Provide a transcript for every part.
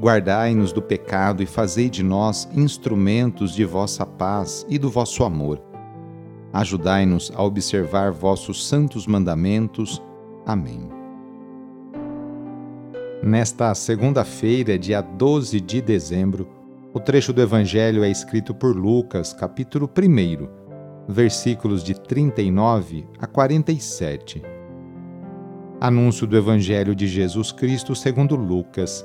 Guardai-nos do pecado e fazei de nós instrumentos de vossa paz e do vosso amor. Ajudai-nos a observar vossos santos mandamentos. Amém. Nesta segunda-feira, dia 12 de dezembro, o trecho do Evangelho é escrito por Lucas, capítulo 1, versículos de 39 a 47. Anúncio do Evangelho de Jesus Cristo segundo Lucas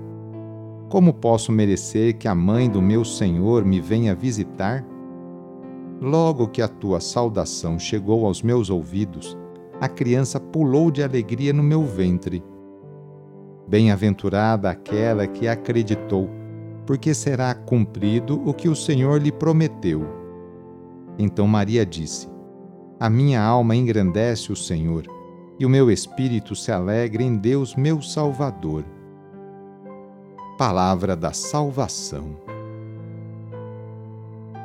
Como posso merecer que a mãe do meu Senhor me venha visitar? Logo que a tua saudação chegou aos meus ouvidos, a criança pulou de alegria no meu ventre. Bem-aventurada aquela que acreditou, porque será cumprido o que o Senhor lhe prometeu. Então Maria disse: A minha alma engrandece o Senhor, e o meu espírito se alegra em Deus, meu Salvador palavra da salvação.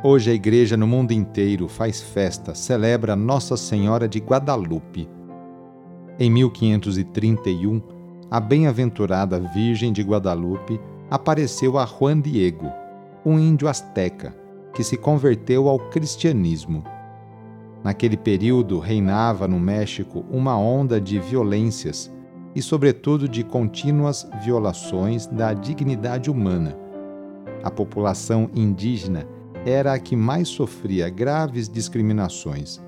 Hoje a igreja no mundo inteiro faz festa, celebra Nossa Senhora de Guadalupe. Em 1531, a bem-aventurada Virgem de Guadalupe apareceu a Juan Diego, um índio asteca que se converteu ao cristianismo. Naquele período reinava no México uma onda de violências e, sobretudo, de contínuas violações da dignidade humana. A população indígena era a que mais sofria graves discriminações.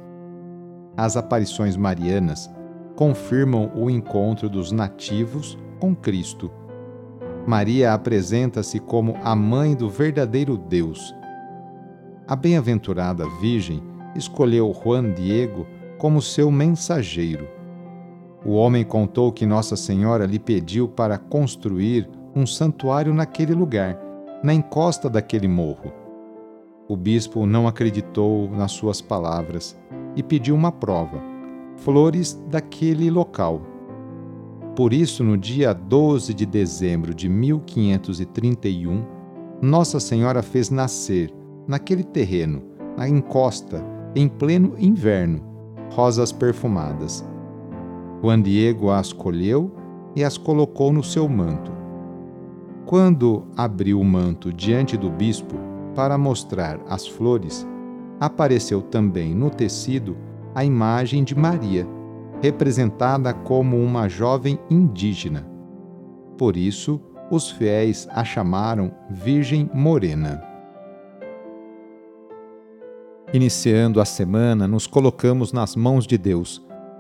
As aparições marianas confirmam o encontro dos nativos com Cristo. Maria apresenta-se como a mãe do verdadeiro Deus. A bem-aventurada Virgem escolheu Juan Diego como seu mensageiro o homem contou que Nossa Senhora lhe pediu para construir um santuário naquele lugar, na encosta daquele morro. O bispo não acreditou nas suas palavras e pediu uma prova: flores daquele local. Por isso, no dia 12 de dezembro de 1531, Nossa Senhora fez nascer, naquele terreno, na encosta, em pleno inverno, rosas perfumadas Juan Diego as colheu e as colocou no seu manto. Quando abriu o manto diante do bispo para mostrar as flores, apareceu também no tecido a imagem de Maria, representada como uma jovem indígena. Por isso, os fiéis a chamaram Virgem Morena. Iniciando a semana, nos colocamos nas mãos de Deus